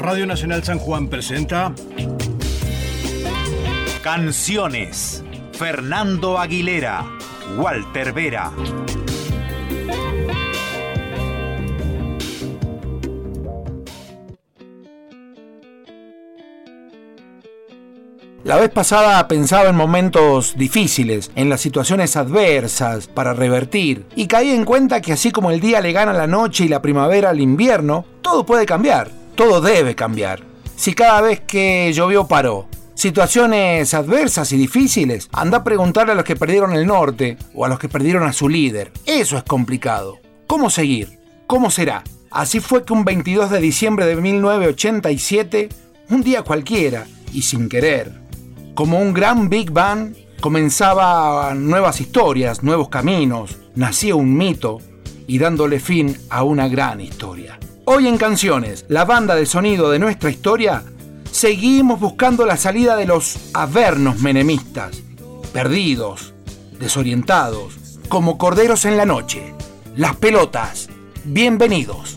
Radio Nacional San Juan presenta Canciones. Fernando Aguilera, Walter Vera. La vez pasada pensaba en momentos difíciles, en las situaciones adversas para revertir, y caí en cuenta que así como el día le gana la noche y la primavera al invierno, todo puede cambiar, todo debe cambiar. Si cada vez que llovió paró, situaciones adversas y difíciles, anda a preguntarle a los que perdieron el norte o a los que perdieron a su líder. Eso es complicado. ¿Cómo seguir? ¿Cómo será? Así fue que un 22 de diciembre de 1987, un día cualquiera y sin querer, como un gran Big Bang, comenzaba nuevas historias, nuevos caminos, nacía un mito y dándole fin a una gran historia. Hoy en Canciones, la banda de sonido de nuestra historia, seguimos buscando la salida de los avernos menemistas, perdidos, desorientados, como corderos en la noche. Las pelotas, bienvenidos.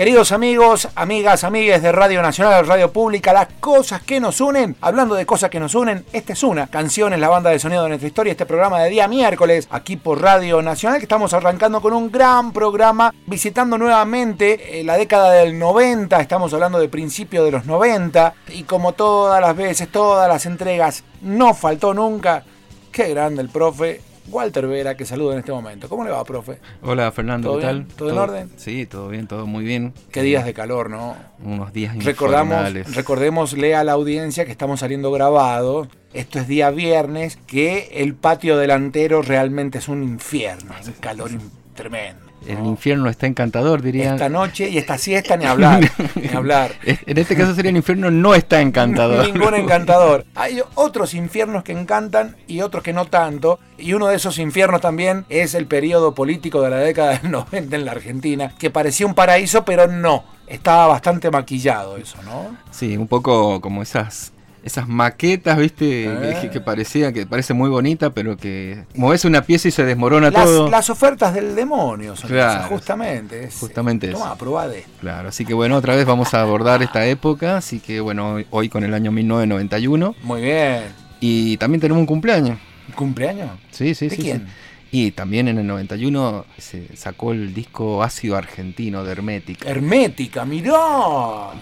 Queridos amigos, amigas, amigues de Radio Nacional, Radio Pública, las cosas que nos unen, hablando de cosas que nos unen, esta es una. Canción en la banda de sonido de nuestra historia, este programa de día miércoles, aquí por Radio Nacional, que estamos arrancando con un gran programa, visitando nuevamente eh, la década del 90, estamos hablando de principio de los 90, y como todas las veces, todas las entregas, no faltó nunca, qué grande el profe, Walter Vera, que saludo en este momento. ¿Cómo le va, profe? Hola, Fernando, ¿qué tal? ¿Todo, en orden? Sí, todo bien, todo muy bien. Qué días de calor, ¿no? Unos días Recordamos, Recordémosle a la audiencia que estamos saliendo grabado. Esto es día viernes, que el patio delantero realmente es un infierno, un calor tremendo. El infierno está encantador, diría. Esta noche y esta siesta ni hablar, ni hablar. En este caso sería el infierno no está encantador. Ningún encantador. Hay otros infiernos que encantan y otros que no tanto. Y uno de esos infiernos también es el periodo político de la década del 90 en la Argentina, que parecía un paraíso, pero no. Estaba bastante maquillado eso, ¿no? Sí, un poco como esas esas maquetas, ¿viste? Que, Eh. parecía, que parece muy bonita, pero que mueves una pieza y se desmorona todo. Las ofertas del demonio son Claro. esas, justamente. es- Justamente Toma, eso. probá de. Claro, así que bueno, otra vez vamos a abordar esta época, así que bueno, hoy, hoy con el año 1991 Muy bien. y también tenemos un cumpleaños. ¿Cumpleaños? Sí, sí, ¿De sí. quién? sí. Y también en el 91 se sacó el disco Ácido Argentino de Hermética. Hermética, mirá.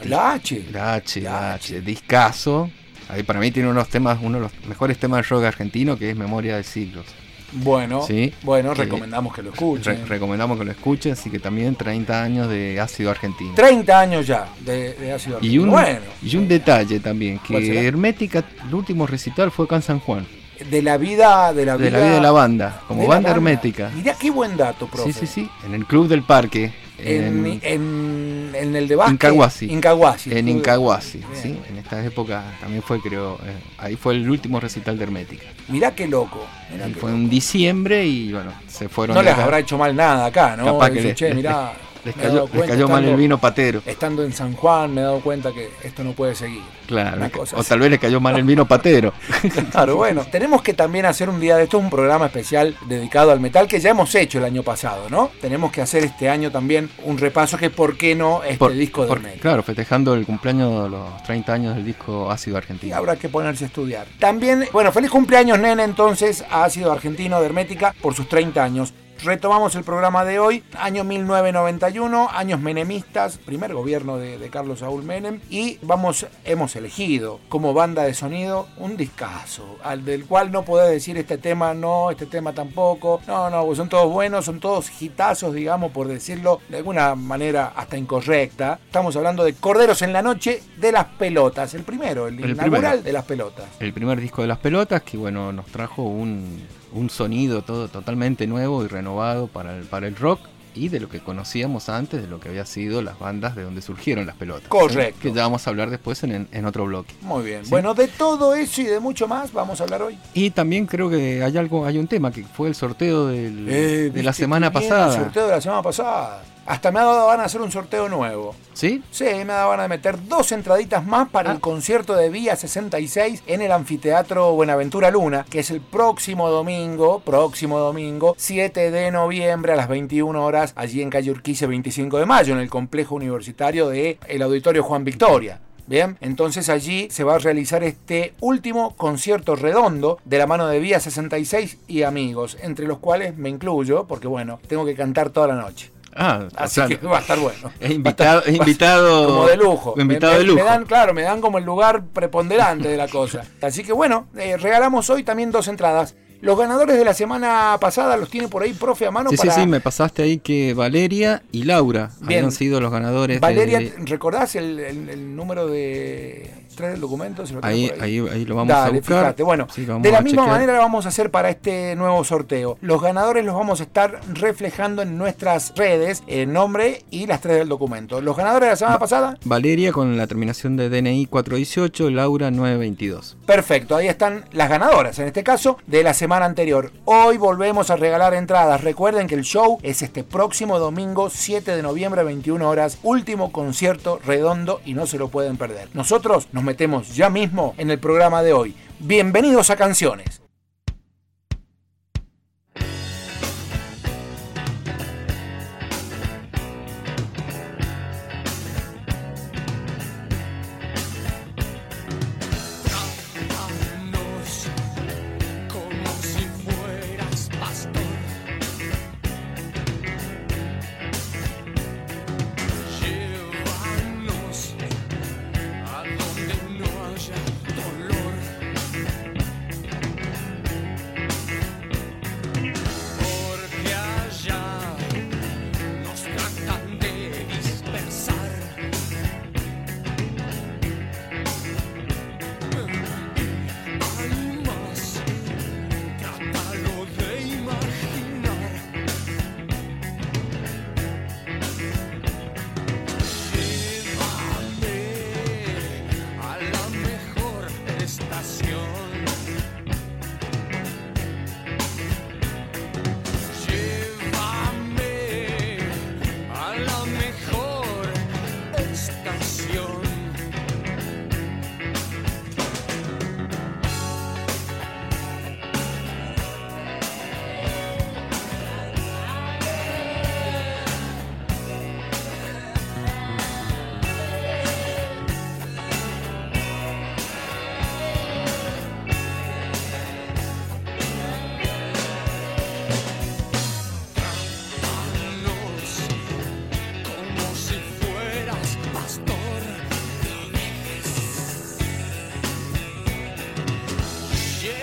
La H. La H, La H. Discazo. Ahí para mí tiene unos temas, uno de los mejores temas de rock argentino que es Memoria de Siglos. Bueno, Sí, bueno, recomendamos que lo escuchen. Re- recomendamos que lo escuchen, así que también 30 años de ácido argentino. 30 años ya de, de ácido Y un, Bueno, y un detalle también, que Hermética, el último recital fue acá en San Juan, de la vida de la vida de la vida de la banda, como la banda, hermética. Mirá qué buen dato, profe. Sí, sí, sí, en el Club del Parque, En, en, en, en el de básquet. Incahuasi. Incahuasi. en Incahuasi, Bien. ¿sí? En esta época también fue, creo, eh, ahí fue el último recital de Hermética. Mirá qué loco. mirá qué fue loco. en diciembre y bueno, se fueron. No les acá. habrá hecho mal nada acá, ¿no? Capaz que Dice, les- che, les- mirá, Les cayó, les mal el vino patero. Estando en San Juan me he dado cuenta que esto no puede seguir. Claro, o así. tal vez le cayó mal el vino patero. Claro, bueno, tenemos que también hacer un día de esto un programa especial dedicado al metal que ya hemos hecho el año pasado, ¿no? Tenemos que hacer este año también un repaso que por qué no este Por- disco de por- claro, festejando el cumpleaños de los 30 años del disco Ácido Y Argentino. habrá que ponerse a estudiar. También, bueno, feliz cumpleaños, nene, entonces, a Ácido Argentino de Hermética por sus 30 años. Retomamos el programa de hoy, año 1991, años menemistas, primer gobierno de, de Carlos Saúl Menem, y vamos, hemos elegido como banda de sonido un discazo, al del cual no podés decir este tema no, este tema tampoco, no, no, son todos buenos, son todos hitazos, digamos, por decirlo de alguna manera hasta incorrecta. Estamos hablando de Corderos en la Noche de las Pelotas, el primero, el, El inaugural primero. de las Pelotas. El primer disco de las pelotas que bueno, nos trajo un, un sonido todo totalmente nuevo y renovado para el, para el rock. y de lo que conocíamos antes, de lo que había sido las bandas de donde surgieron las pelotas. Correcto. Que ya vamos a hablar después en, en otro bloque. Muy bien. Sí. Bueno, de todo eso y de mucho más vamos a hablar hoy. Y también creo que hay algo, hay un tema que fue el sorteo del- Eh, de la ¿viste semana pasada. El sorteo de la semana pasada. Hasta me ha dado ganas de hacer un sorteo nuevo. ¿Sí? Sí, me ha dado ganas de meter dos entraditas más para Ah. el concierto de Vía 66 en el Anfiteatro Buenaventura Luna, que es el próximo domingo, próximo domingo, 7 de noviembre a las 21 horas, allí en calle Urquiza 25 de mayo, en el complejo universitario del el Auditorio Juan Victoria. Bien, entonces allí se va a realizar este último concierto redondo de la mano de Vía 66 y amigos, entre los cuales me incluyo, porque bueno, tengo que cantar toda la noche. Ah, o Así sea, que va a estar bueno. es invitado, es invitado. Como de lujo. Invitado Me- de me- lujo. Me dan, claro, me dan como el lugar preponderante de la cosa. Así que bueno, eh, regalamos hoy también dos entradas. Los ganadores de la semana pasada los tiene por ahí, profe, a mano Sí, para. sí, sí, me pasaste ahí que Valeria y Laura Bien. habían sido los ganadores. Valeria, de- ¿recordás el, el- el número de tres del documento? Si lo ahí, ahí, ahí lo vamos Dale, a buscar. fíjate. Bueno, Sí, de la misma chequear. manera lo vamos a hacer para este nuevo sorteo. Los ganadores los vamos a estar reflejando en nuestras redes, el nombre y las tres del documento. Los ganadores de la semana pasada, Valeria con la terminación de DNI 418, Laura 922. Perfecto, ahí están las ganadoras, en este caso, de la semana anterior. Hoy volvemos a regalar entradas. Recuerden que el show es este próximo domingo 7 de noviembre, 21 horas, último concierto redondo y no se lo pueden perder. Nosotros nos metemos ya mismo en el programa de hoy. Bienvenidos a Canciones.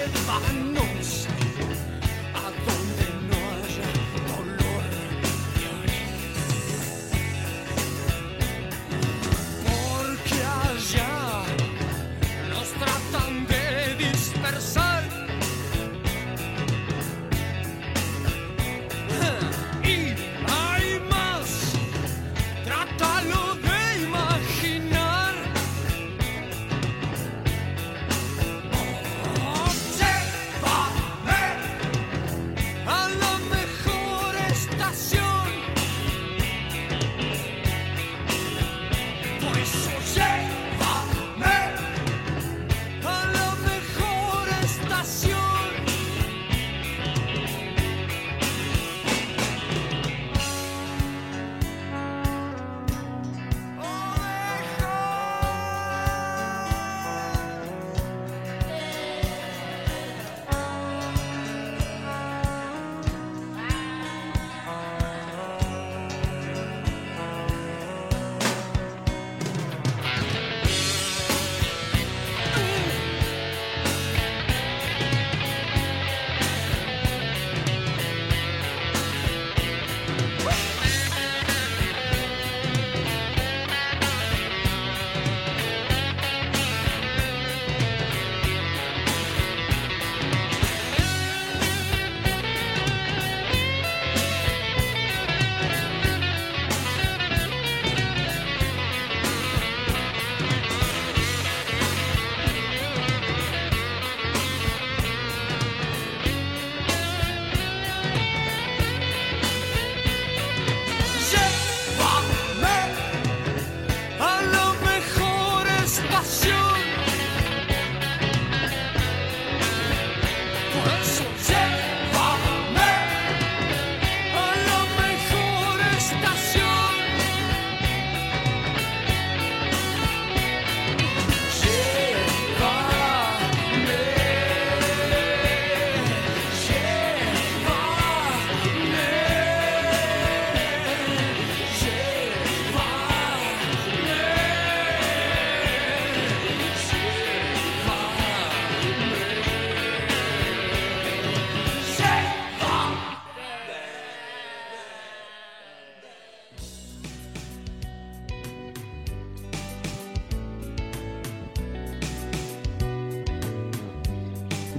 العنق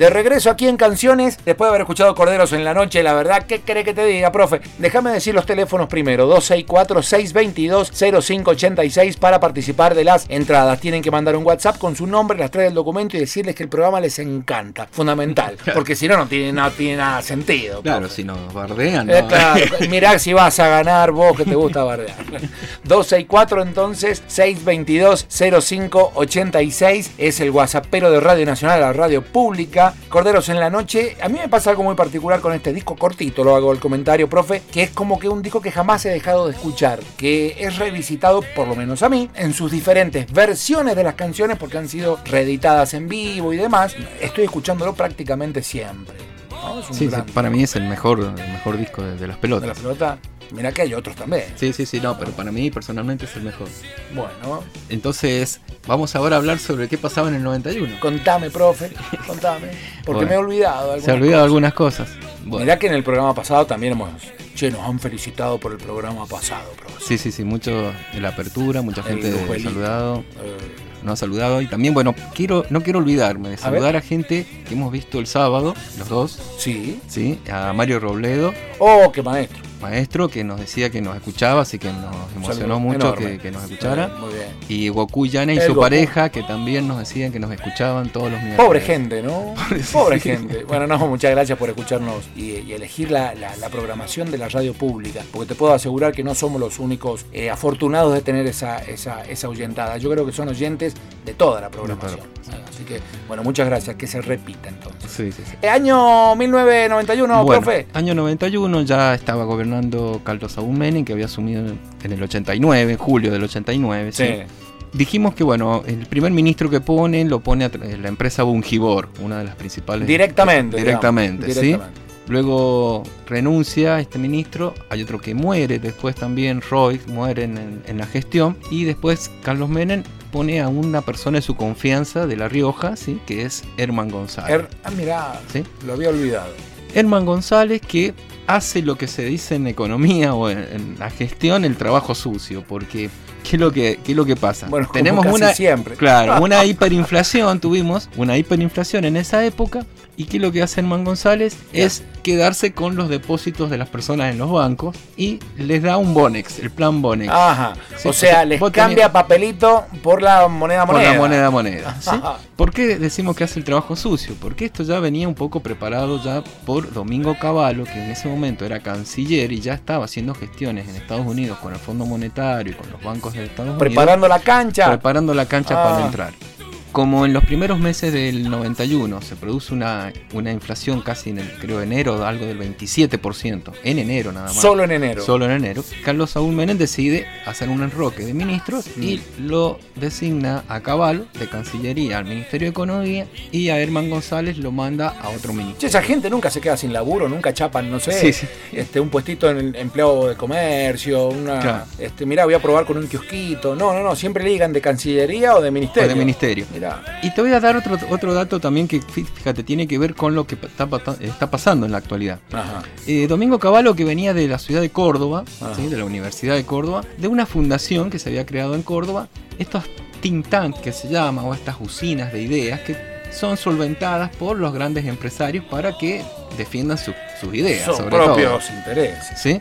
De regreso aquí en Canciones, después de haber escuchado Corderos en la Noche, la verdad, ¿qué cree que te diga, profe? Déjame decir los teléfonos primero, 264-622-0586 para participar de las entradas. Tienen que mandar un WhatsApp con su nombre, las tres del documento y decirles que el programa les encanta. Fundamental, porque si no, no tiene, no tiene nada sentido. Claro, profe. si nos bardean, Eh, ¿no? claro, mirá si vas a ganar vos que te gusta bardear. 264 entonces 622 0586 es el WhatsAppero de Radio Nacional, la radio pública. Corderos en la noche. A mí me pasa algo muy particular con este disco cortito, lo hago el comentario, profe, que es como que un disco que jamás he dejado de escuchar, que es revisitado, por lo menos a mí, en sus diferentes versiones de las canciones porque han sido reeditadas en vivo y demás. Estoy escuchándolo prácticamente siempre. ¿No? Es un Sí, sí, para mí es el mejor, el mejor disco de, de las de la pelotas. pelota. Mira que hay otros también. Sí, sí, sí, no, pero para mí personalmente es el mejor. Bueno, Entonces, vamos ahora a hablar sobre qué pasaba en el 91. contame, profe, contame. Porque Bueno, me he olvidado. de Se ha algunas olvidado cosas. algunas cosas. Bueno, Mirá que en el programa pasado también hemos. Che, nos han felicitado por el programa pasado, profe. sí, sí, sí, mucho de la apertura, mucha gente saludado, Eh, nos ha saludado. Y también, bueno, quiero, no quiero olvidarme de A saludar a, gente que hemos visto el sábado, los dos, sí. ¿sí? A Mario Robledo, Oh, qué maestro. Maestro, que nos decía que nos escuchaba, así que nos emocionó mucho que, que nos escuchara. Muy bien. Y Goku Yana y El su Goku. pareja, que también nos decían que nos escuchaban todos los miércoles. Pobre gente, ¿no? Pobre, sí, Pobre sí. gente. Bueno, no, muchas gracias por escucharnos y, y elegir la, la- la programación de la radio pública, porque te puedo asegurar que no somos los únicos eh, afortunados de tener esa, esa, esa oyentada. Yo creo que son oyentes de toda la programación. Así que, bueno, muchas gracias, que se repita entonces. Sí, sí, sí. Eh, Año 1991, bueno, profe. año 91 ya estaba gobernando Carlos Saúl Menem, que había asumido en el 89, en julio del 89. ¿sí? Dijimos que, bueno, el primer ministro que ponen lo pone a la empresa Bungibor, una de las principales. Directamente. Directamente, digamos, ¿sí? directamente. Luego renuncia este ministro, hay otro que muere, después también Roy muere en, la gestión y después Carlos Menem pone a una persona de su confianza de La Rioja, ¿sí? que es Herman González. Er- ah, mirá, ¿sí? lo había olvidado. Herman González que hace lo que se dice en economía o en, en la gestión el trabajo sucio, porque ¿qué es lo que, qué es lo que pasa? Bueno, como Tenemos casi una, siempre. Claro, una hiperinflación tuvimos, una hiperinflación en esa época. ¿Y qué es lo que hace Herman González? Es quedarse con los depósitos de las personas en los bancos y les da un Bonex, el plan Bonex. Ajá. Sí, o sea, les cambia papelito por la moneda por moneda. la moneda moneda. ¿sí? ¿Por qué decimos que hace el trabajo sucio? Porque esto ya venía un poco preparado ya por Domingo Cavallo, que en ese momento era canciller y ya estaba haciendo gestiones en Estados Unidos con el Fondo Monetario y con los bancos Preparando la cancha. preparando la cancha Ah. para entrar. Como en los primeros meses del 91 se produce una, una inflación casi en el, creo, enero, algo del 27%, en enero nada más. Solo en enero. Solo en enero. Carlos Saúl Menem decide hacer un enroque de ministros y lo designa a Caballo de Cancillería al Ministerio de Economía y a Herman González lo manda a otro Che, ministerio. esa gente nunca se queda sin laburo, nunca chapan, no sé, Sí, sí. este un puestito en el empleo de comercio, una Claro. este, mirá, voy a probar con un kiosquito. No, no, no, siempre le digan de cancillería o de ministerio. O de ministerio. Mirá. Y te voy a dar otro, otro dato también que, fíjate, tiene que ver con lo que está, pasando en la actualidad. Ajá. Eh, Domingo Cavallo, que venía de la ciudad de Córdoba. ¿sí? de la Universidad de Córdoba, de una fundación que se había creado en Córdoba, estos think tank que se llama, o estas usinas de ideas que son solventadas por los grandes empresarios para que defiendan su- sus ideas. Sobre propios todo. intereses. ¿sí?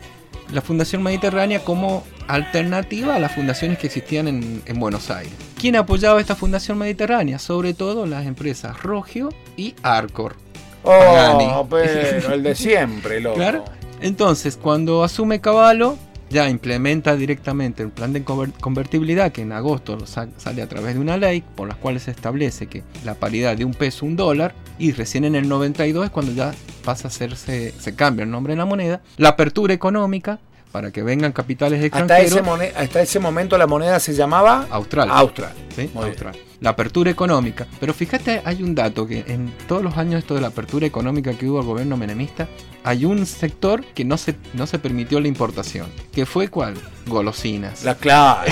La Fundación Mediterránea como alternativa a las fundaciones que existían en, en Buenos Aires. ¿Quién apoyaba esta Fundación Mediterránea? Sobre todo las empresas Rogio y Arcor. Pagani. Oh, pero el de siempre, loco. Claro. Entonces, cuando asume Caballo, ya implementa directamente el plan de conver- convertibilidad que en agosto sale a través de una ley por las cuales se establece que la paridad de un peso un dólar y recién en el 92 es cuando ya pasa a hacerse, se cambia el nombre de la moneda, la apertura económica para que vengan capitales Hasta extranjeros. ese, hasta ese momento la moneda se llamaba Austral. Austral. ¿sí? Austral. La apertura económica. Pero fíjate, hay un dato que en todos los años esto de la apertura económica que hubo al gobierno menemista, hay un sector que no se, no se permitió la importación. ¿Que fue cuál? Golosinas. La claro,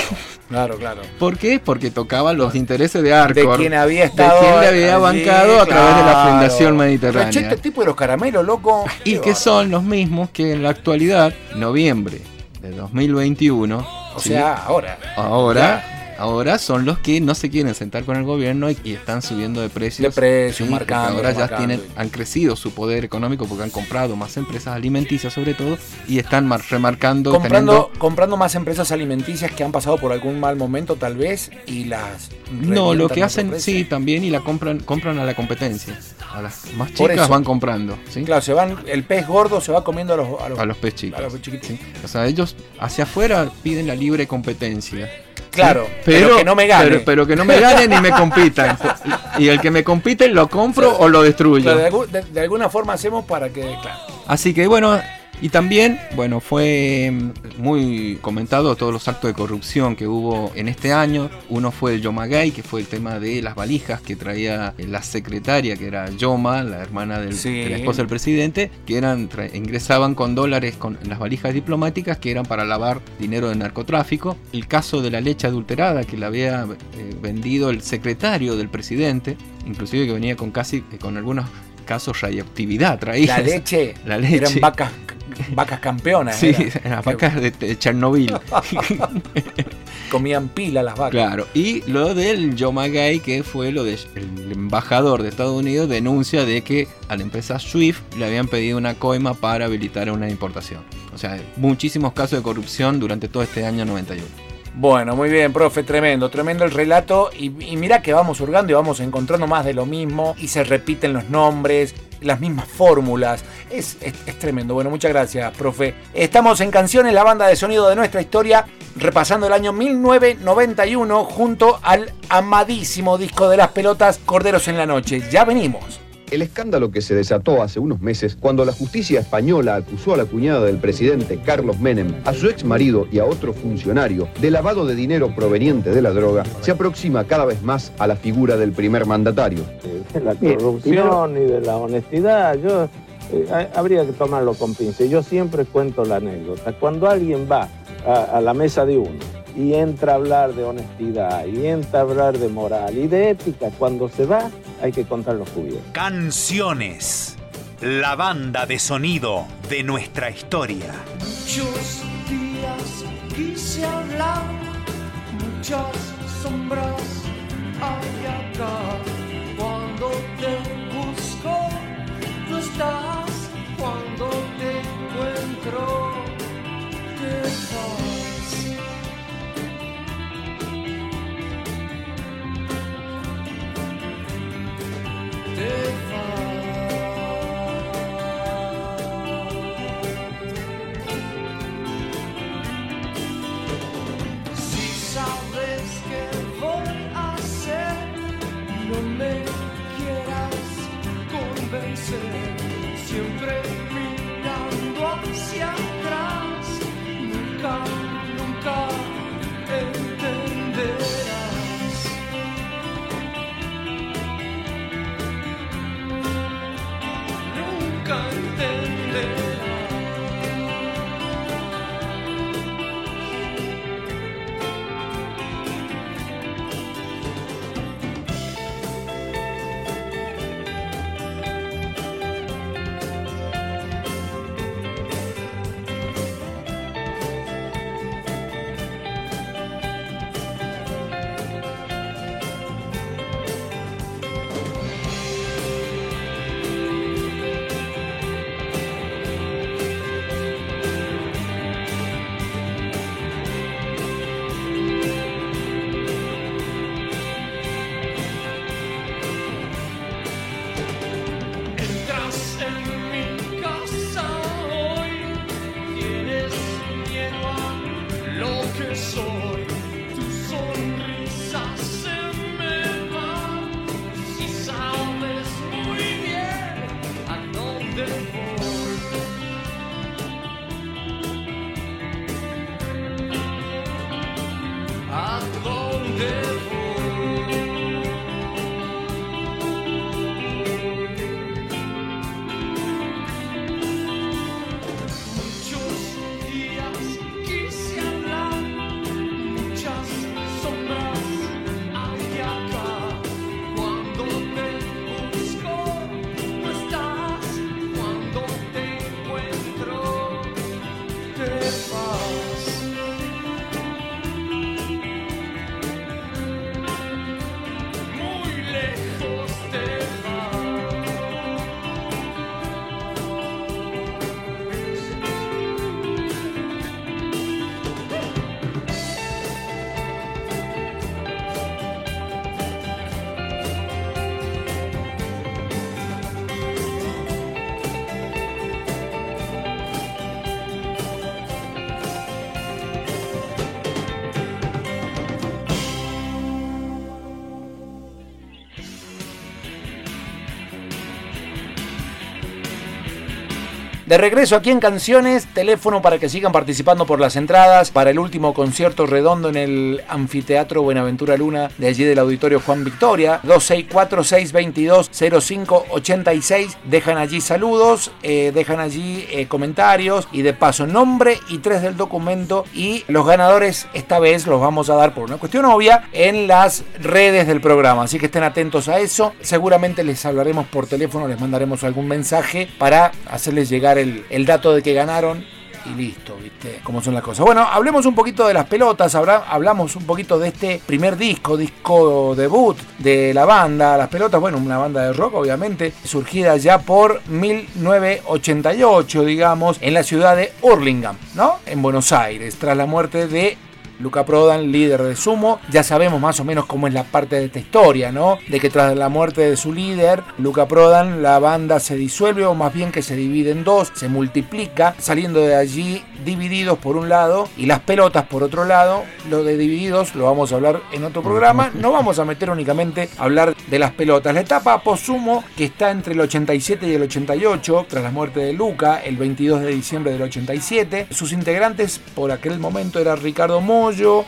claro, claro. ¿Por qué? Porque tocaba los intereses de De Arcor. quien había de estado. quien le había allí, bancado a través de la. Fundación Mediterránea. Pero, este tipo de los caramelos, loco. Y que son los mismos que en la actualidad, noviembre de 2021, O ¿sí? sea, ahora. ahora ahora son los que no se quieren sentar con el gobierno y, y están subiendo de precios. De precios, marcando, Ahora ya tienen, han crecido su poder económico porque han comprado más empresas alimenticias sobre todo y están mar- remarcando, comprando, teniendo- comprando más empresas alimenticias que han pasado por algún mal momento tal vez y las No, lo que hacen, sí, también y la compran, compran a la competencia. A las más chicas eso. van comprando, ¿sí? Claro, se van, el pez gordo se va comiendo a los, a los, A los pez chicos. a los chiquitos. ¿sí? O sea, ellos hacia afuera piden la libre competencia. Claro, ¿sí? pero, que no me gane. Pero, pero que no me ganen ni me compitan. Y el que me compite lo compro o lo destruyo. Claro, de, algu- de- de alguna forma hacemos para que, claro. Así que bueno, y también, bueno, fue mm, muy comentado todos los actos de corrupción que hubo en este año. Uno fue el Yomagay, que fue el tema de las valijas que traía la secretaria, que era Yoma, la hermana del, Sí. de la esposa del presidente, que eran ingresaban con dólares con las valijas diplomáticas que eran para lavar dinero de narcotráfico. El caso de la leche adulterada que la había eh, vendido el secretario del presidente, inclusive que venía con casi con algunos casos radioactividad traída. La leche, La leche. eran vacas, vacas campeonas. Sí, las vacas de, de Chernobyl. Comían pila las vacas. claro. Y lo del Yomagay, que fue lo del embajador de Estados Unidos, denuncia de que a la empresa Swift le habían pedido una coima para habilitar una importación. O sea, muchísimos casos de corrupción durante todo este año 91. Bueno, muy bien, profe, tremendo, tremendo el relato. Y, y mira que vamos hurgando y vamos encontrando más de lo mismo. Y se repiten los nombres, las mismas fórmulas. Es, es- tremendo. Bueno, muchas gracias, profe. Estamos en Canciones, la banda de sonido de nuestra historia, repasando el año 1991 junto al amadísimo disco de las pelotas Corderos en la Noche. Ya venimos. El escándalo que se desató hace unos meses cuando la justicia española acusó a la cuñada del presidente Carlos Menem, a su ex marido y a otro funcionario de lavado de dinero proveniente de la droga, se aproxima cada vez más a la figura del primer mandatario. de la corrupción y de la honestidad. Yo eh, ha- habría que tomarlo con pinza. Yo siempre cuento la anécdota. Cuando alguien va a, a la mesa de uno y entra a hablar de honestidad y entra a hablar de moral y de ética, cuando se va hay que contar los cubiertos. Canciones. La banda de sonido de nuestra historia. Muchos días quise hablar, muchas sombras hay acá. Cuando te busco, tú estás. Cuando te encuentro, te vas. Te vas. De regreso aquí en Canciones, teléfono para que sigan participando por las entradas para el último concierto redondo en el Anfiteatro Buenaventura Luna de allí del Auditorio Juan Victoria. 264-622-0586. Dejan allí saludos, eh, dejan allí eh, comentarios y de paso nombre y tres del documento. Y los ganadores esta vez los vamos a dar por una cuestión obvia en las redes del programa. Así que estén atentos a eso. Seguramente les hablaremos por teléfono, les mandaremos algún mensaje para hacerles llegar el, el dato de que ganaron y listo, ¿viste? Cómo son las cosas. Bueno, hablemos un poquito de las pelotas, habla- hablamos un poquito de este primer disco, disco debut de la banda. Las pelotas, bueno, una banda de rock, obviamente, surgida ya por 1988, digamos, en la ciudad de Hurlingham, ¿no? En Buenos Aires, tras la muerte de Luca Prodan, líder de Sumo. Ya sabemos más o menos cómo es la parte de esta historia, ¿no? De que tras la muerte de su líder, Luca Prodan, la banda se disuelve o más bien que se divide en dos, se multiplica, saliendo de allí divididos por un lado y las pelotas por otro lado. Lo de divididos lo vamos a hablar en otro programa. No vamos a meter únicamente a hablar de las pelotas. La etapa post-sumo que está entre el 87 y el 88, tras la muerte de Luca, el 22 de diciembre del 87. Sus integrantes por aquel momento eran Ricardo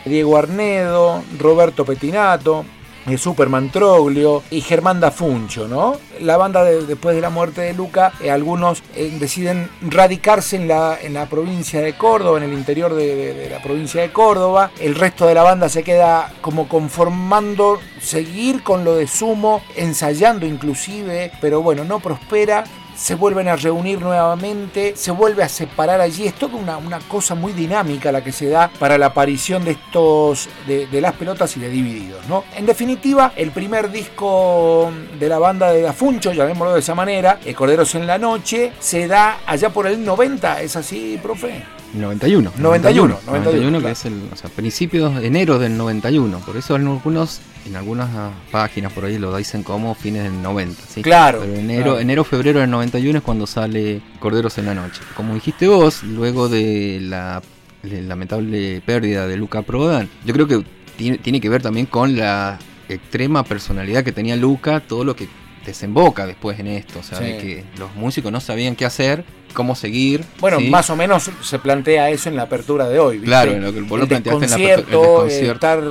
Diego Arnedo, Roberto Petinato, eh, Superman Troglio y Germán Dafuncho, ¿no? La banda de- después de la muerte de Luca, eh, algunos eh, deciden radicarse en la, provincia de Córdoba, en el interior de, de- de la provincia de Córdoba. El resto de la banda se queda como conformando, seguir con lo de Sumo, ensayando inclusive, pero bueno, no prospera se vuelven a reunir nuevamente, se vuelve a separar allí. Es toda una, una cosa muy dinámica la que se da para la aparición de estos, de, las pelotas y de divididos, ¿no? En definitiva, el primer disco de la banda de Dafuncho, llamémoslo de esa manera, eh, Corderos en la Noche, se da allá por el 90, ¿es así, profe? 91. 91, 91, que claro. es el, o sea, principios de enero del 91. Por eso en algunos, en algunas ah, páginas por ahí lo dicen como fines del 90. ¿sí? Claro, Pero enero, claro. enero, febrero del 91 es cuando sale Corderos en la Noche. Como dijiste vos, luego de la, de la lamentable pérdida de Luca Prodan, yo creo que tiene, tiene que ver también con la extrema personalidad que tenía Luca, todo lo que desemboca después en esto, o sea, Sí. de que los músicos no sabían qué hacer, cómo seguir. Bueno, ¿sí? más o menos se plantea eso en la apertura de hoy. ¿viste? Claro, en lo que vos lo planteaste en la apertura- el eh, estar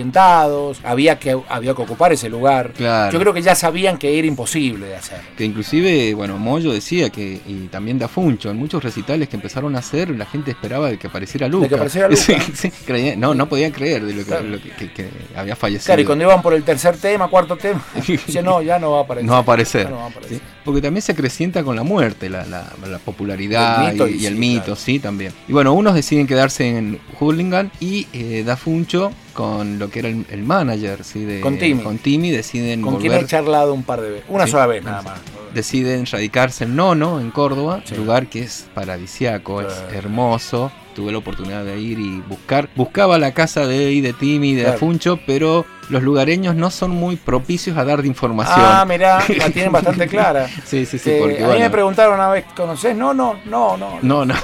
desorientados, había que, había que ocupar ese lugar. Claro. Yo creo que ya sabían que era imposible de hacer. Que inclusive, bueno, Moyo decía que, y también Dafuncho, en muchos recitales que emperon a hacer, la gente esperaba de que apareciera Luca. que apareciera Luca. Sí, sí, creía- no, no podían creer de lo que, Claro. lo que- que- que había fallecido. Claro, y cuando iban por el tercer tema, cuarto tema, dice, no, ya no va a aparecer. no va a aparecer. Ya no va a aparecer. ¿sí? Porque también se acrecienta con la muerte, la, la- la popularidad El mito, y, el sí, mito, claro. sí, también. Y bueno, unos deciden quedarse en Hurlingham y eh, Dafuncho con lo que era el, el manager, ¿sí? De, Con Timmy. Con Timmy deciden Con quien volver he charlado un par de veces. Una Sí. sola vez nada más. deciden radicarse en Nono, en Córdoba, Sí. lugar que es paradisiaco, es hermoso. Tuve la oportunidad de ir y buscar. Buscaba la casa de de Timmy y de Claro. Funcho, pero los lugareños no son muy propicios a dar de información. Ah, mirá, la tienen bastante clara. sí, sí, sí, Eh, porque a mí me preguntaron una vez, ¿conocés? No, no, no, no. No, no.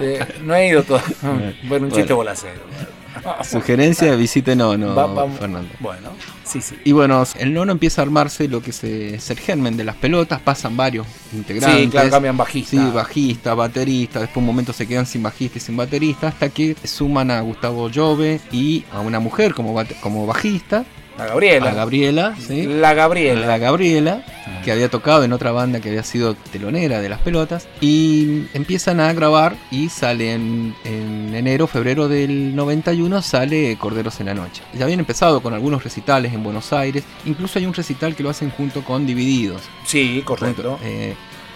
Eh, no he ido todavía. Bueno, un chiste Bueno. bolacero. Sugerencia, visite Nono, Va- vamos- Fernando. Bueno, sí, sí. Y bueno, el nono empieza a armarse lo que se- es el germen de las pelotas, pasan varios integrantes. Sí, claro, cambian bajista. Sí, bajista, baterista, después un momento se quedan sin bajista y sin baterista, hasta que suman a Gustavo Jove y a una mujer como, como bajista, La Gabriela. a Gabriela, ¿sí? La Gabriela. La Gabriela, que había tocado en otra banda que había sido telonera de las pelotas, y empiezan a grabar y sale en, en enero, febrero del 91, sale Corderos en la Noche. Ya habían empezado con algunos recitales en Buenos Aires, incluso hay un recital que lo hacen junto con Divididos. Sí, correcto. Eh,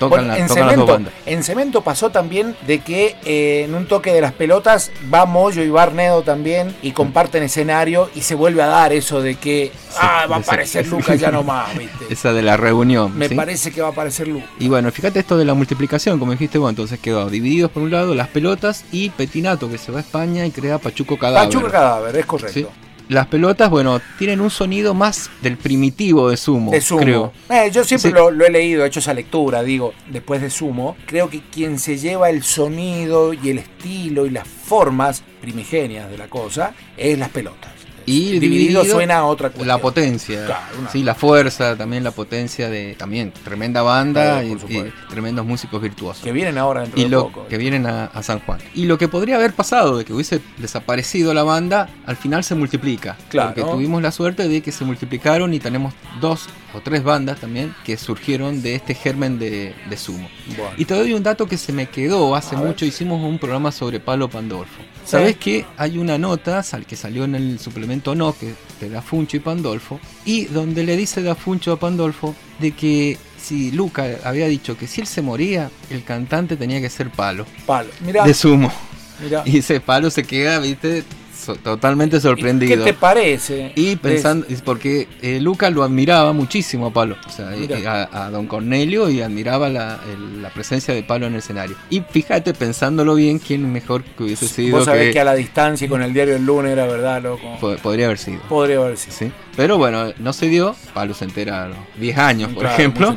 tocan Bueno, la- en, tocan cemento, en Cemento pasó también de que eh, en un toque de las pelotas va Moyo y Barnedo también y comparten escenario y se vuelve a dar eso de que ah, va a aparecer. Lucas ya nomás, ¿viste? Esa de la reunión. Me ¿sí? parece que va a aparecer Lucas. Y bueno, fíjate esto de la multiplicación, como dijiste vos, entonces quedó divididos por un lado las pelotas y Petinato que se va a España y crea Pachuco Cadáver. Pachuca Cadáver, es correcto. ¿sí? Las pelotas, bueno, tienen un sonido más del primitivo de Sumo, De Sumo. creo. Eh, yo siempre Sí. lo, lo he leído, he hecho esa lectura, digo, después de Sumo. Creo que quien se lleva el sonido y el estilo y las formas primigenias de la cosa es las pelotas. Y dividido, dividido, suena a otra cuestión. La potencia, Claro, una- sí, la fuerza, también la potencia de, también, tremenda banda Claro, y, tremendos músicos virtuosos. Que vienen ahora dentro y de lo poco. que vienen a, a San Juan. Y lo que podría haber pasado de que hubiese desaparecido la banda, al final se multiplica. Claro. Porque tuvimos la suerte de que se multiplicaron y tenemos dos o tres bandas también que surgieron de este germen de, de sumo. Bueno. Y te doy un dato que se me quedó hace A ver. mucho. Hicimos un programa sobre Palo Pandolfo. ¿Sabes que hay una nota sal- que salió en el suplemento No, que de Da Funcho y Pandolfo, y donde le dice Da Funcho a Pandolfo de que si Luca había dicho que si él se moría, el cantante tenía que ser Palo, Palo. Mirá, de sumo. mirá. Y ese Palo se queda, viste, so- totalmente ¿Qué sorprendido. te parece? Y pensando, es porque eh, Luca lo admiraba muchísimo a Palo, o sea, eh, a, a Don Cornelio y admiraba la, el- la presencia de Palo en el escenario. Y fíjate, pensándolo bien, quién mejor que hubiese sido Vos sabés que, que a la distancia y con el diario el lunes era verdad, loco. po- podría haber sido. Podría haber sido. ¿sí? Pero bueno, no se dio, Palo se entera a los 10 años, por Claro, ejemplo.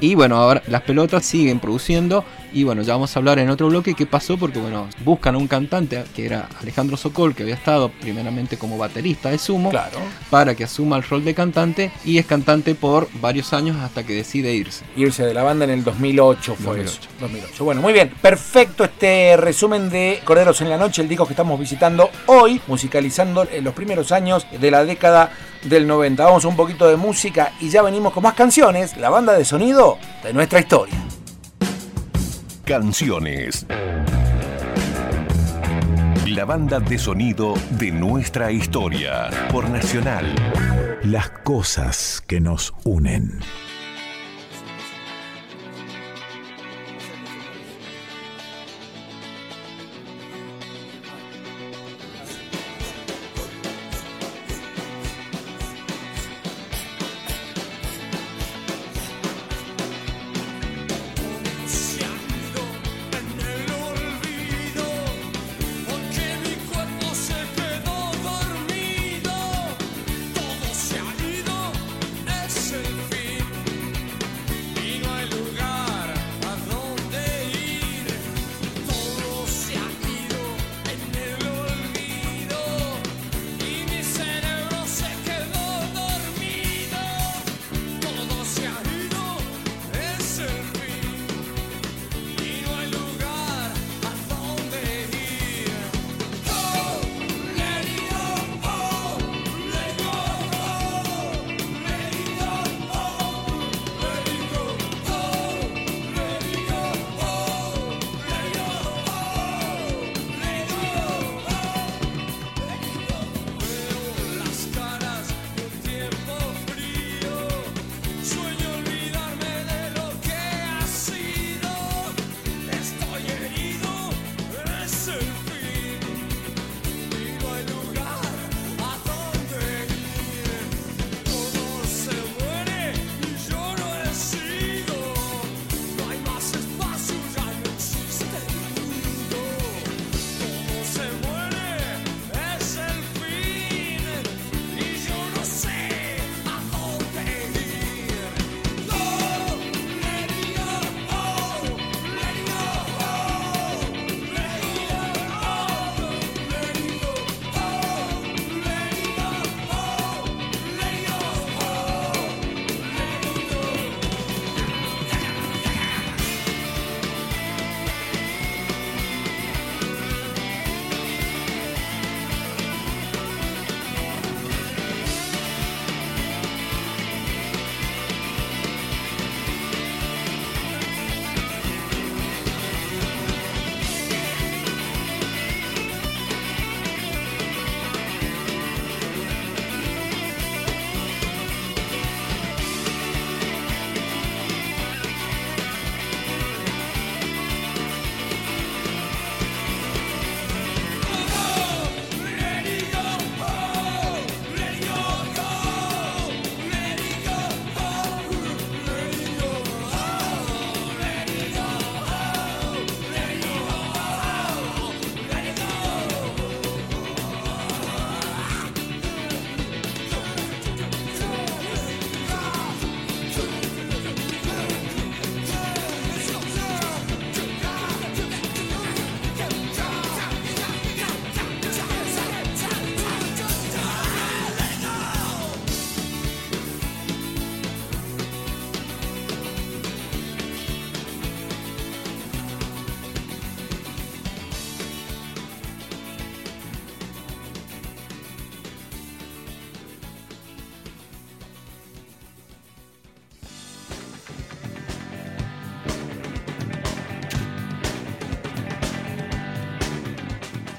Y bueno, ahora las pelotas siguen produciendo y bueno, ya vamos a hablar en otro bloque qué pasó porque bueno, buscan a un cantante que era Alejandro Sokol, que había estado primeramente como baterista de Sumo, Claro. para que asuma el rol de cantante y es cantante por varios años hasta que decide irse. Irse de la banda en el 2008 fue 2008. eso. 2008. Bueno, muy bien. Perfecto este resumen de Corderos en la Noche, el disco que estamos visitando hoy, musicalizando los primeros años de la década del 90. Vamos a un poquito de música y ya venimos con más canciones, la banda de sonido de nuestra historia. Canciones. La banda de sonido de nuestra historia. Por Nacional. Las cosas que nos unen.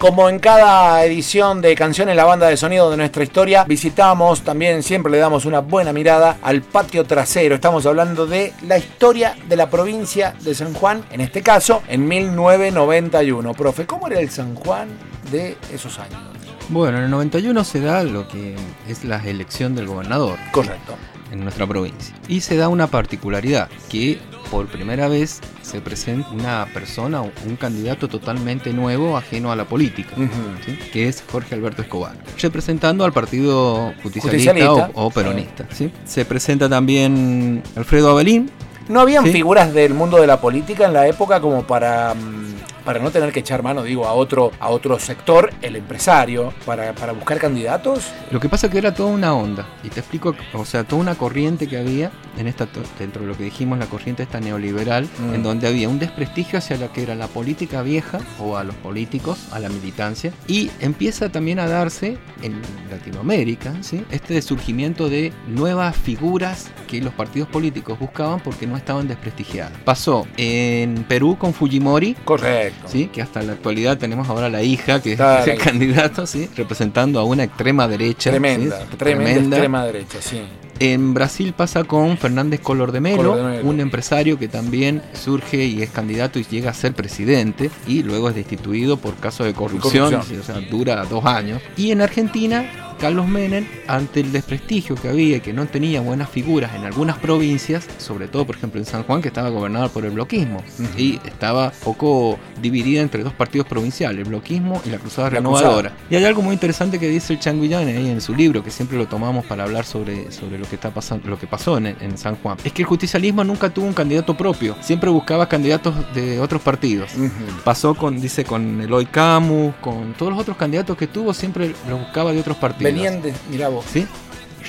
Como en cada edición de Canciones, la banda de sonido de nuestra historia, visitamos también, siempre le damos una buena mirada al patio trasero. Estamos hablando de la historia de la provincia de San Juan, en este caso, en 1991. Profe, ¿cómo era el San Juan de esos años? Bueno, en el 91 se da lo que es la elección del gobernador. Correcto. En nuestra provincia. Y se da una particularidad, que por primera vez se presenta una persona, un candidato totalmente nuevo, ajeno a la política, ¿sí? que es Jorge Alberto Escobar, representando al partido justicialista. O, o peronista. ¿sí? Se presenta también Alfredo Abelín, ¿No habían Sí. figuras del mundo de la política en la época como para, mm, para no tener que echar mano, digo, a otro, a otro sector, el empresario, para, para buscar candidatos? Lo que pasa que era toda una onda, y te explico, o sea, toda una corriente que había en esta dentro de lo que dijimos, la corriente esta neoliberal, Mm. en donde había un desprestigio hacia lo que era la política vieja o a los políticos, a la militancia, y empieza también a darse en Latinoamérica, ¿sí? Este surgimiento de nuevas figuras que los partidos políticos buscaban porque no estaban desprestigiadas. Pasó en Perú con Fujimori, Correcto. ¿Sí? que hasta la actualidad tenemos ahora la hija que es el candidato, ¿sí? representando a una extrema derecha. Tremenda, ¿sí? tremenda, extrema derecha, sí. En Brasil pasa con Fernández Color de Melo, de un empresario que también surge y es candidato y llega a ser presidente y luego es destituido por caso de corrupción, Corrupción. o sea, dura dos años. Y en Argentina, Carlos Menem, ante el desprestigio que había y que no tenía buenas figuras en algunas provincias, sobre todo por ejemplo en San Juan, que estaba gobernado por el bloquismo y estaba poco dividida entre dos partidos provinciales, el bloquismo y la Cruzada La Renovadora. Y hay algo muy interesante que dice el Changuillán ahí en su libro, que siempre lo tomamos para hablar sobre, sobre lo que está pasando, lo que pasó en, en San Juan. Es que el justicialismo nunca tuvo un candidato propio, siempre buscaba candidatos de otros partidos. Pasó con, dice, con Eloy Camus, con todos los otros candidatos que tuvo, siempre los buscaba de otros partidos. Venían de, mirá vos, ¿sí?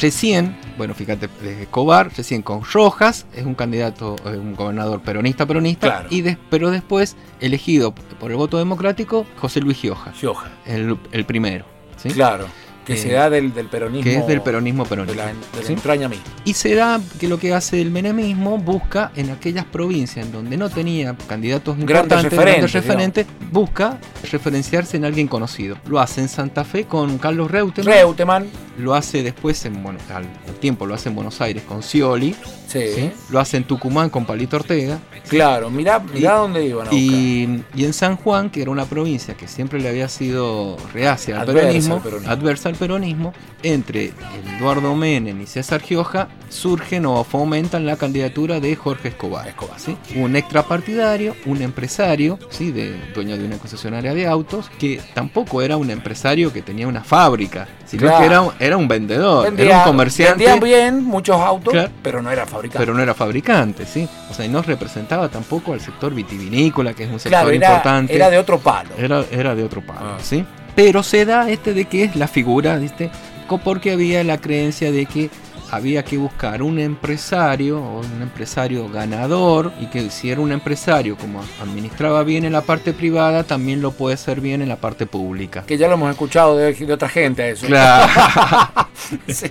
Recién, bueno, fíjate, de Escobar, recién con Rojas, es un candidato, eh, un gobernador peronista, peronista, Claro. y des- pero después, elegido por el voto democrático, José Luis Gioja, Gioja. el, el primero, ¿sí? Claro. Que Eh, se da del, del peronismo. que es del peronismo De peronista. la, de la ¿sí? entraña misma. Y se da que lo que hace el menemismo busca en aquellas provincias en donde no tenía candidatos Grandes importantes, referentes, grandes referentes, busca referenciarse en alguien conocido. Lo hace en Santa Fe con Carlos Reutemann, Reutemann. lo hace después en bueno, al tiempo lo hace en Buenos Aires con Scioli, Sí. ¿sí? lo hace en Tucumán con Palito Ortega Claro, mirá, mirá dónde iban a y, y en San Juan, que era una provincia que siempre le había sido reacia al Adversa al peronismo, peronismo. adversa al peronismo, entre Eduardo Menem y César Gioja surgen o fomentan la candidatura de Jorge Escobar. Escobar. ¿sí? Un extrapartidario, un empresario, ¿sí? de, dueño de una concesionaria de autos, que tampoco era un empresario que tenía una fábrica, sino Claro. que era, un- era un vendedor, Vendía- era un comerciante. Vendían bien muchos autos, Claro. pero no era fabricante. Pero no era fabricante, ¿sí? O sea, y no representaba tampoco al sector vitivinícola, que es un sector claro, era, importante. era de otro palo. Era, era de otro palo, Ah. ¿sí? Pero se da este de que es la figura, ¿viste? Porque había la creencia de que había que buscar un empresario o un empresario ganador y que si era un empresario como administraba bien en la parte privada, también lo puede hacer bien en la parte pública. Que ya lo hemos escuchado de, de otra gente eso. Claro. Sí.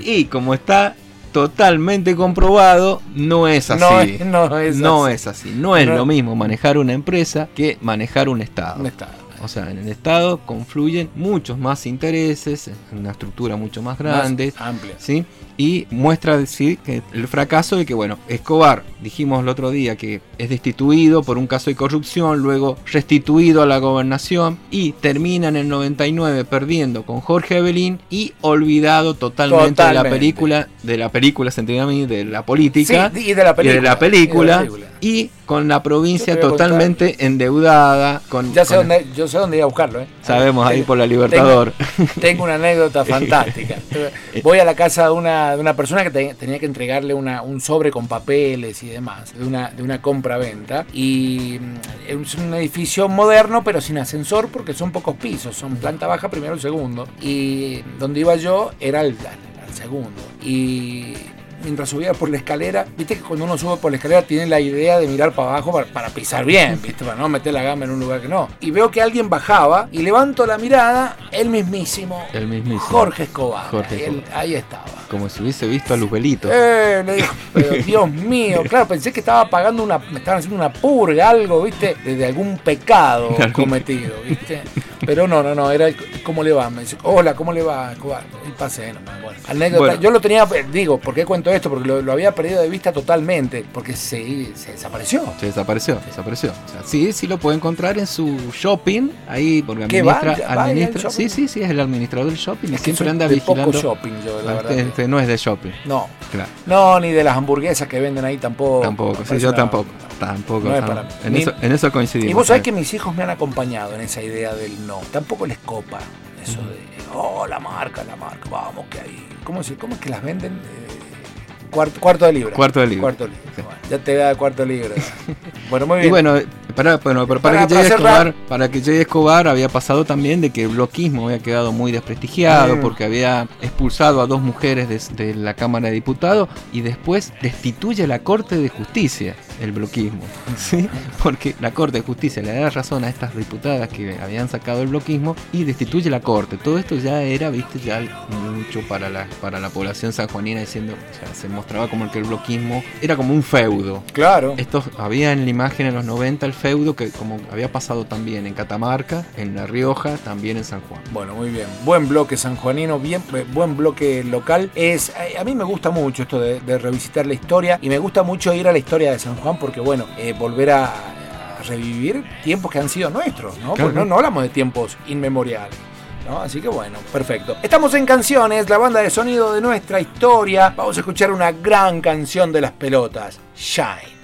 y como está totalmente comprobado, no es así. No, es- no es No así. es así. No es No. lo mismo manejar una empresa que manejar un Estado. Un Estado. O sea, en el Estado confluyen muchos más intereses, una estructura mucho más grande, Más amplia. ¿sí? Y muestra que el fracaso de que, bueno, Escobar, dijimos el otro día que es destituido por un caso de corrupción, luego restituido a la gobernación y termina en el 99 perdiendo con Jorge Evelyn y olvidado totalmente, de la película, de la película, se entiende a mí, de la política. Sí, y de la y película. de la película, y de la película. y con la provincia contar. totalmente endeudada. Con, Ya sé, con- dónde, yo sé dónde ir a buscarlo, ¿eh? Sabemos ahí por la Libertador. Tengo, tengo una anécdota fantástica. Voy a la casa de una, de una persona que te- tenía que entregarle una, un sobre con papeles y demás, de una, de una compra-venta. Y mm, es un edificio moderno, pero sin ascensor, porque son pocos pisos, son planta baja, primero y segundo. Y donde iba yo era el, al, al segundo. Y mientras subía por la escalera, viste que cuando uno sube por la escalera tiene la idea de mirar para abajo para, para pisar bien, viste, para no meter la gama en un lugar que no. Y veo que alguien bajaba y levanto la mirada, el mismísimo El mismísimo. Jorge Escobar. Jorge Él- Escobar. ahí estaba. Como si hubiese visto a Luzbelito. Eh, le digo, pero Dios mío, claro, pensé que estaba pagando una, me estaban haciendo una purga, algo, ¿viste? De, algún pecado cometido, ¿viste? Pero no, no, no, era el, ¿cómo le va? Me dice, hola, ¿cómo le va? Escobar? Y pasé nomás, bueno. Anécdota, Bueno. yo lo tenía, eh, digo, ¿por qué cuento esto? Porque lo, lo había perdido de vista totalmente, porque se, se desapareció. Se desapareció, desapareció. O sea, sí, sí lo puede encontrar en su shopping, ahí porque ¿Qué, administra, vaya- vaya al administra- shopping? sí, sí, sí, es el administrador del shopping y Es siempre anda de poco vigilando. shopping yo, la verdad. Este- no es de shopping. No, Claro. no, ni de las hamburguesas que venden ahí tampoco. Tampoco, sí, yo una- tampoco. Tampoco. No es para mí. en, Ni- eso, en eso coincidimos. Y vos sabés que mis hijos me han acompañado en esa idea del no. Tampoco les copa eso de, oh, la marca, la marca, vamos, que ahí. ¿Cómo, se, cómo es que las venden? Eh, cuarto, cuarto de libra. Cuarto de libra. Cuarto de libra. Sí. Bueno, ya te da cuarto de libra. bueno, muy bien. Y bueno, para, bueno, pero para, Para- que para Escobar, para que llegue Escobar había pasado también de que el bloquismo había quedado muy desprestigiado Mm. porque había expulsado a dos mujeres de, de la Cámara de Diputados y después destituye la Corte de Justicia el bloquismo, ¿sí? Porque la Corte de Justicia le da razón a estas diputadas que habían sacado el bloquismo y destituye la Corte. Todo esto ya era, viste, ya mucho para la, para la población sanjuanina diciendo, o sea, se mostraba como que el bloquismo era como un feudo, claro. estos había en la imagen en los 90 el feudo que como había pasado también en Catamarca, en La Rioja, también en San Juan. Bueno, muy bien. Buen bloque sanjuanino, bien, eh, buen bloque local. Es, eh, a mí me gusta mucho esto de, de revisitar la historia y me gusta mucho ir a la historia de San Juan porque, bueno, eh, volver a, a revivir tiempos que han sido nuestros, ¿no? Claro. Porque no, no hablamos de tiempos inmemoriales. ¿no? Así que bueno, perfecto. Estamos en canciones, la banda de sonido de nuestra historia. Vamos a escuchar una gran canción de las pelotas, Shine.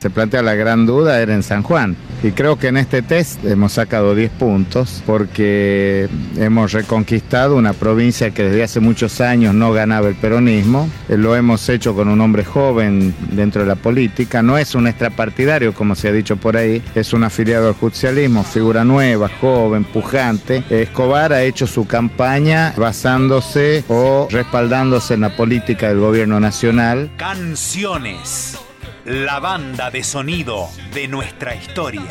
Se plantea la gran duda, era en San Juan. Y creo que en este test hemos sacado 10 puntos porque hemos reconquistado una provincia que desde hace muchos años no ganaba el peronismo. Eh, Lo hemos hecho con un hombre joven dentro de la política. No es un extrapartidario, como se ha dicho por ahí. Es un afiliado al justicialismo, figura nueva, joven, pujante. Escobar ha hecho su campaña basándose o respaldándose en la política del gobierno nacional. Canciones. La banda de sonido de nuestra historia.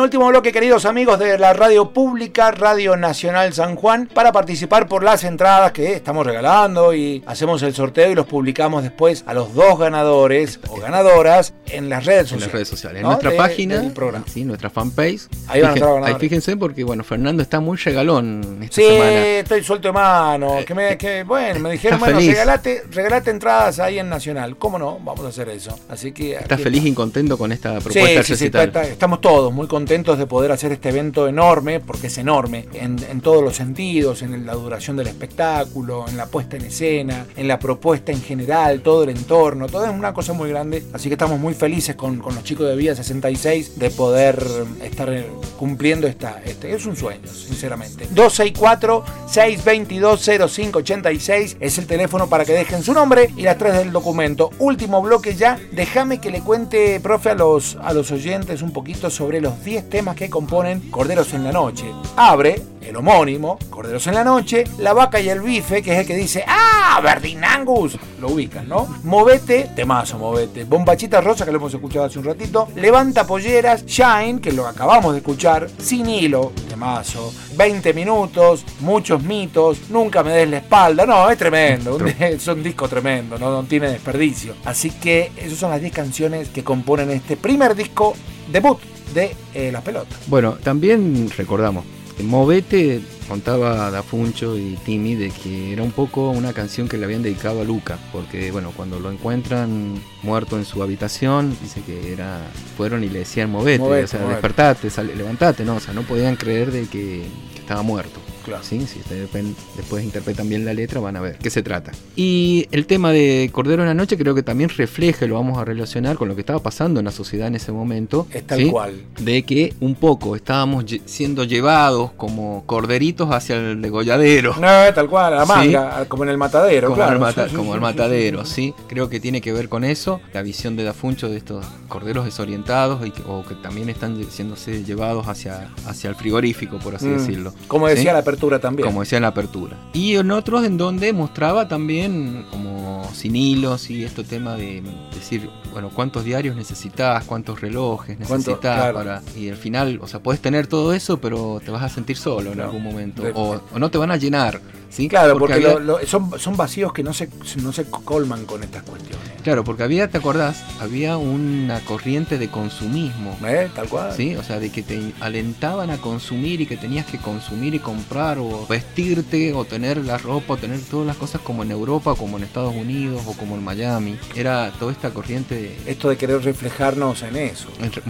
Bueno, último bloque, queridos amigos de la radio pública, Radio Nacional San Juan, para participar por las entradas que estamos regalando y hacemos el sorteo y los publicamos después a los dos ganadores o ganadoras en las redes En sociales. las redes sociales. ¿no? En nuestra De- página, del programa. sí, nuestra fanpage. Ahí van a estar los ahí fíjense porque, bueno, Fernando está muy regalón esta Sí, semana. estoy suelto de mano. Que me, que, bueno, me dijeron, bueno, regalate, regalate entradas ahí en Nacional. ¿Cómo no? Vamos a hacer eso. Así que. Está feliz y contento con esta Sí, propuesta sí, sí, está- está- estamos todos muy contentos de poder hacer este evento enorme, porque es enorme, en, en todos los sentidos, en la duración del espectáculo, en la puesta en escena, en la propuesta en general, todo el entorno, todo es una cosa muy grande, así que estamos muy felices con, con los chicos de Vía 66 de poder estar eh, cumpliendo esta, este, es un sueño, sinceramente. 264-622-0586 es el teléfono para que dejen su nombre y las tres del documento. Último bloque ya, déjame que le cuente, profe, a los, a los oyentes un poquito sobre los 10 temas que componen Corderos en la Noche. Abre el homónimo, Corderos en la Noche, La Vaca y el Bife, que es el que dice, ¡Ah! Verdinangus, lo ubican, ¿no? Movete, temazo, movete. Bombachita Rosa, que lo hemos escuchado hace un ratito. Levanta Polleras, Shine, que lo acabamos de escuchar. Sin hilo, temazo. 20 minutos, muchos mitos, Nunca me des la espalda. No, es tremendo. es un disco tremendo, no, no tiene desperdicio. Así que esas son las 10 canciones que componen este primer disco debut de eh, Las Pelotas. Bueno, también recordamos, Movete contaba Dafuncho y Timmy de que era un poco una canción que le habían dedicado a Luca, porque bueno, cuando lo encuentran muerto en su habitación, dice que era fueron y le decían movete, Movete, o sea, movete. despertate, levantate, no, o sea, no podían creer de que, que estaba muerto. Claro. ¿sí? Si ustedes ven- después interpretan bien la letra, van a ver qué se trata. Y el tema de Cordero en la Noche creo que también refleja, y lo vamos a relacionar con lo que estaba pasando en la sociedad en ese momento. Es tal ¿sí? cual. de que un poco estábamos siendo llevados como corderitos hacia el degolladero. No, tal cual, a la Sí. manga, como en el matadero, Como, claro. el, mata- como el matadero, sí. Creo que tiene que ver con eso, la visión de Dafuncho de estos corderos desorientados y que, o que también están siéndose llevados hacia, hacia el frigorífico, por así Mm. decirlo. Como decía la apertura también. Como decía en la apertura. Y en otros en donde mostraba también como sin hilos y este tema de decir, bueno, cuántos diarios necesitas, cuántos relojes necesitas claro. para... Y al final, o sea, puedes tener todo eso, pero te vas a sentir solo en algún momento. O no te van a llenar, ¿sí? Claro, porque, había- lo- lo- son, son vacíos que no se, no se colman con estas cuestiones. Claro, porque había, ¿te acordás? Había una corriente de consumismo. ¿Eh? Tal cual. Sí, o sea, de que te alentaban a consumir y que tenías que consumir y comprar o vestirte o tener la ropa o tener todas las cosas como en Europa, como en Estados Unidos o como en Miami. Era toda esta corriente de Esto de querer reflejarnos en eso. en re-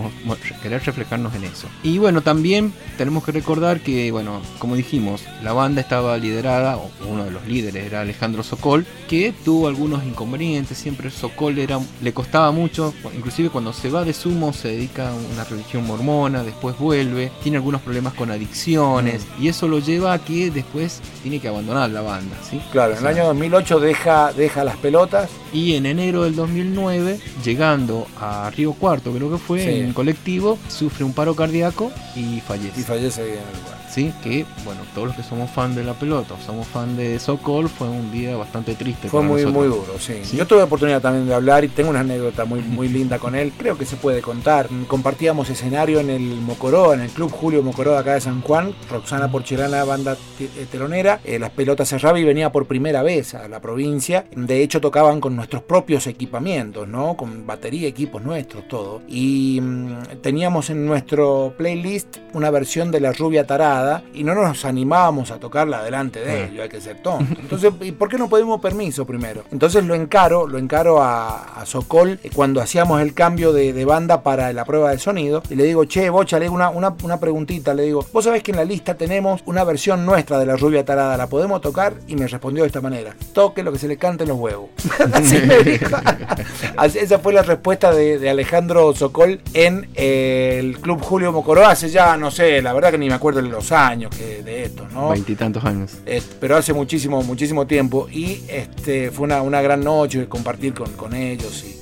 querer reflejarnos en eso. Y bueno, también tenemos que recordar que, bueno, como dijimos, la banda estaba liderada, o uno de los líderes era Alejandro Sokol, que tuvo algunos inconvenientes, siempre Sokol era, le costaba mucho, inclusive cuando se va de sumo se dedica a una religión mormona, después vuelve, tiene algunos problemas con adicciones, y eso lo lleva a que después tiene que abandonar la banda, ¿sí? Claro, O en el año 2008 deja, deja las pelotas. y en enero del 2009, llegando a Río Cuarto, creo que fue, Sí. en colectivo, sufre un paro cardíaco y fallece. Y fallece en el lugar. Sí, que bueno, todos los que somos fan de la pelota, somos fan de Sokol, fue un día bastante triste. Fue para muy, nosotros. muy duro, sí. Sí. Yo tuve oportunidad también de hablar y tengo una anécdota muy, muy linda con él. Creo que se puede contar. Compartíamos escenario en el Mocoró, en el Club Julio Mocoró de acá de San Juan. Roxana Porcherana, banda eh, telonera. Eh, las pelotas cerraba y venía por primera vez a la provincia. De hecho, tocaban con nuestros propios equipamientos, ¿no? Con batería, equipos nuestros, todo. Y mm, teníamos en nuestro playlist una versión de La Rubia Tarada y no nos animábamos a tocarla delante de ellos, hay que ser tonto. Entonces, ¿y por qué no pedimos permiso primero? Entonces lo encaro, lo encaro a, a Sokol eh, cuando hacíamos el cambio de, de banda para la prueba de sonido y le digo, che, Bocha, le digo una, una, una preguntita, le digo, vos sabés que en la lista tenemos una versión nuestra de La Rubia Tarada, ¿la podemos tocar? Y me respondió de esta manera, toque lo que se le cante en los huevos. Así me dijo. Esa fue la respuesta de, de Alejandro Sokol en eh, el Club Julio Mocoró hace ya, no sé, la verdad que ni me acuerdo de años que, de esto, ¿no? Veintitantos años. Eh, pero hace muchísimo, muchísimo tiempo. Y este fue una, una gran noche compartir con, con ellos y,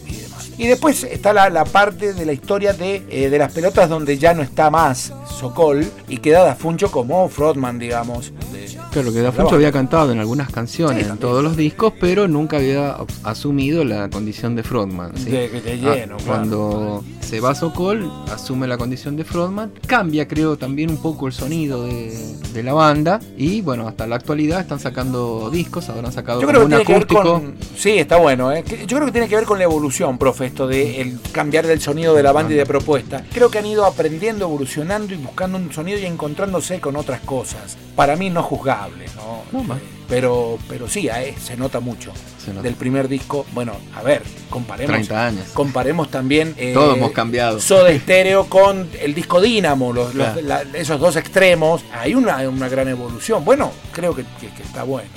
y después está la, la parte de la historia de, eh, de las pelotas donde ya no está más Sokol y queda Dafuncho como Frontman, digamos. de- Claro, que Da La Funcho banda. había cantado en algunas canciones, Sí, en todos los discos, pero nunca había as- asumido la condición de frontman. ¿sí? De- de Ah, lleno, claro. Cuando se va Sokol, asume la condición de frontman, cambia creo también un poco el sonido de, de la banda y bueno, hasta la actualidad están sacando discos, ahora han sacado Yo creo que un tiene que ver acústico. con. Sí, está bueno. ¿eh? Yo creo que tiene que ver con la evolución, profe, esto de el cambiar del sonido de la banda y de propuesta. Creo que han ido aprendiendo, evolucionando y buscando un sonido y encontrándose con otras cosas. Para mí no juzgables, ¿no? No, más. Pero, pero sí, eh, se nota mucho. Se nota. Del primer disco, bueno, a ver, comparemos. 30 años. Comparemos también. eh, Todos hemos cambiado. Soda Stereo con el disco los, los- la- esos dos extremos. Hay una, una gran evolución. Bueno, creo que, que- que está bueno.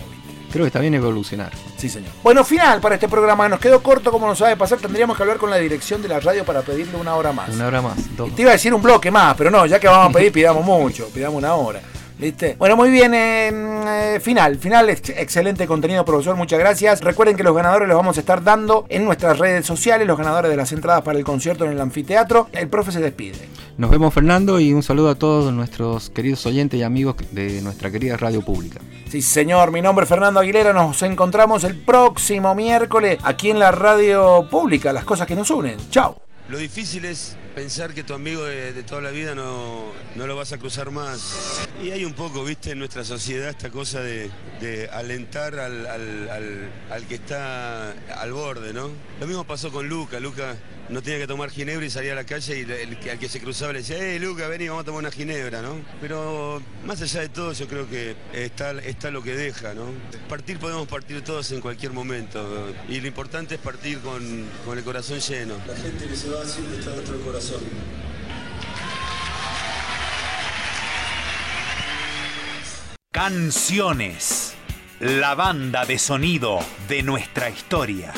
Creo que está bien evolucionar. Sí, señor. Bueno, final para este programa. Nos quedó corto, como nos sabe pasar. Tendríamos que hablar con la dirección de la radio para pedirle una hora más. Una hora más. dos. Y te iba a decir un bloque más, pero no, ya que vamos a pedir, pidamos mucho, pidamos una hora. ¿Viste? Bueno, muy bien, eh, final, final, ex- excelente contenido, profesor, muchas gracias. Recuerden que los ganadores los vamos a estar dando en nuestras redes sociales, los ganadores de las entradas para el concierto en el anfiteatro. El profe se despide. Nos vemos Fernando y un saludo a todos nuestros queridos oyentes y amigos de nuestra querida radio pública. Sí, señor, mi nombre es Fernando Aguilera, nos encontramos el próximo miércoles aquí en la radio pública, las cosas que nos unen. Chao. Lo difícil es pensar que tu amigo de, toda la vida no, no lo vas a cruzar más. Y hay un poco, viste, en nuestra sociedad esta cosa de, alentar al, al- que está al borde, ¿no? Lo mismo pasó con Luca. Luca no tenía que tomar ginebra y salía a la calle y al que se cruzaba le decía, hey Luca, vení, vamos a tomar una ginebra, ¿no? Pero más allá de todo, yo creo que está, está lo que deja, ¿no? Partir podemos partir todos en cualquier momento. Y lo importante es partir con, con el corazón lleno. La gente que se va siempre está dentro del Canciones. La banda de sonido de nuestra historia.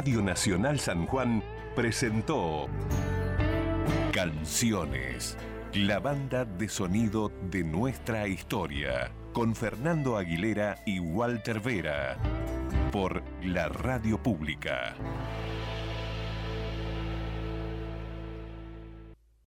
Radio Nacional San Juan presentó Canciones, la banda de sonido de nuestra historia, con Fernando Aguilera y Walter Vera, por la radio pública.